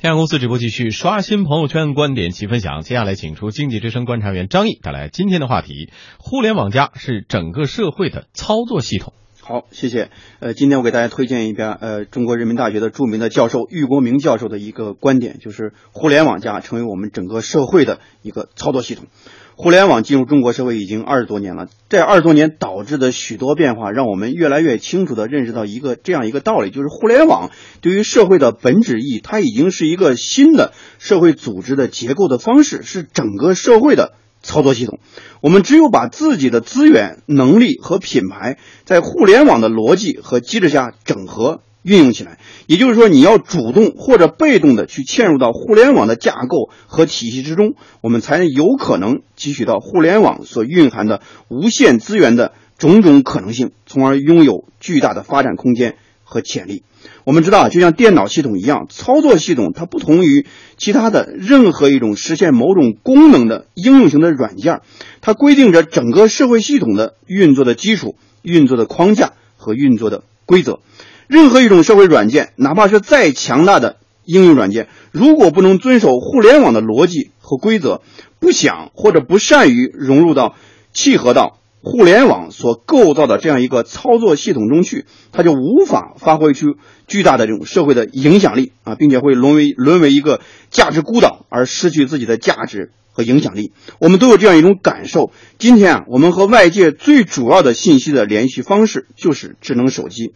天下公司直播继续刷新朋友圈观点及分享。接下来请出经济之声观察员张毅带来今天的话题：互联网加是整个社会的操作系统。好，谢谢。呃，今天我给大家推荐一篇呃中国人民大学的著名的教授郁国明教授的一个观点，就是互联网加成为我们整个社会的一个操作系统。互联网进入中国社会已经二十多年了，这二十多年导致的许多变化，让我们越来越清楚地认识到一个这样一个道理，就是互联网对于社会的本质意义，它已经是一个新的社会组织的结构的方式，是整个社会的操作系统。我们只有把自己的资源、能力和品牌在互联网的逻辑和机制下整合。运用起来，也就是说，你要主动或者被动的去嵌入到互联网的架构和体系之中，我们才有可能汲取到互联网所蕴含的无限资源的种种可能性，从而拥有巨大的发展空间和潜力。我们知道，就像电脑系统一样，操作系统它不同于其他的任何一种实现某种功能的应用型的软件，它规定着整个社会系统的运作的基础、运作的框架和运作的规则。任何一种社会软件，哪怕是再强大的应用软件，如果不能遵守互联网的逻辑和规则，不想或者不善于融入到、契合到互联网所构造的这样一个操作系统中去，它就无法发挥出巨大的这种社会的影响力啊，并且会沦为沦为一个价值孤岛，而失去自己的价值和影响力。我们都有这样一种感受。今天啊，我们和外界最主要的信息的联系方式就是智能手机。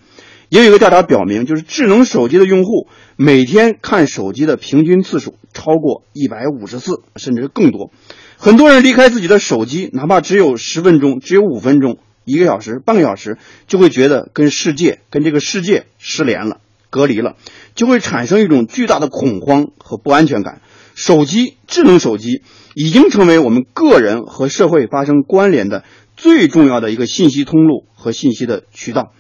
也有一个调查表明，就是智能手机的用户每天看手机的平均次数超过一百五十次，甚至更多。很多人离开自己的手机，哪怕只有十分钟、只有五分钟、一个小时、半个小时，就会觉得跟世界、跟这个世界失联了、隔离了，就会产生一种巨大的恐慌和不安全感。手机、智能手机已经成为我们个人和社会发生关联的最重要的一个信息通路和信息的渠道。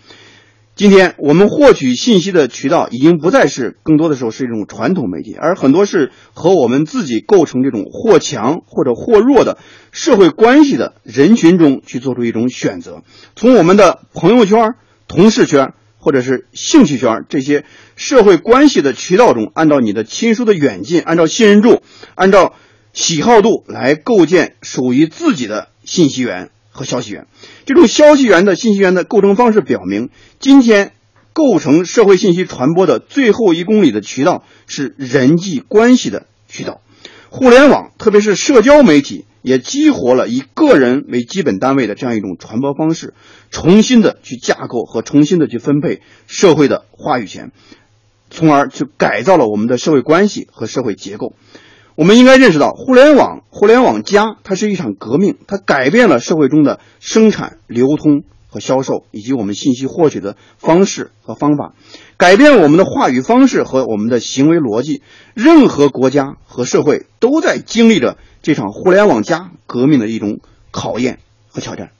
今天我们获取信息的渠道已经不再是更多的时候是一种传统媒体，而很多是和我们自己构成这种或强或者或弱的社会关系的人群中去做出一种选择。从我们的朋友圈、同事圈或者是兴趣圈这些社会关系的渠道中，按照你的亲疏的远近，按照信任度，按照喜好度来构建属于自己的信息源。和消息源，这种消息源的信息源的构成方式表明，今天构成社会信息传播的最后一公里的渠道是人际关系的渠道。互联网，特别是社交媒体，也激活了以个人为基本单位的这样一种传播方式，重新的去架构和重新的去分配社会的话语权，从而去改造了我们的社会关系和社会结构。我们应该认识到，互联网、互联网加，它是一场革命，它改变了社会中的生产、流通和销售，以及我们信息获取的方式和方法，改变我们的话语方式和我们的行为逻辑。任何国家和社会都在经历着这场互联网加革命的一种考验和挑战。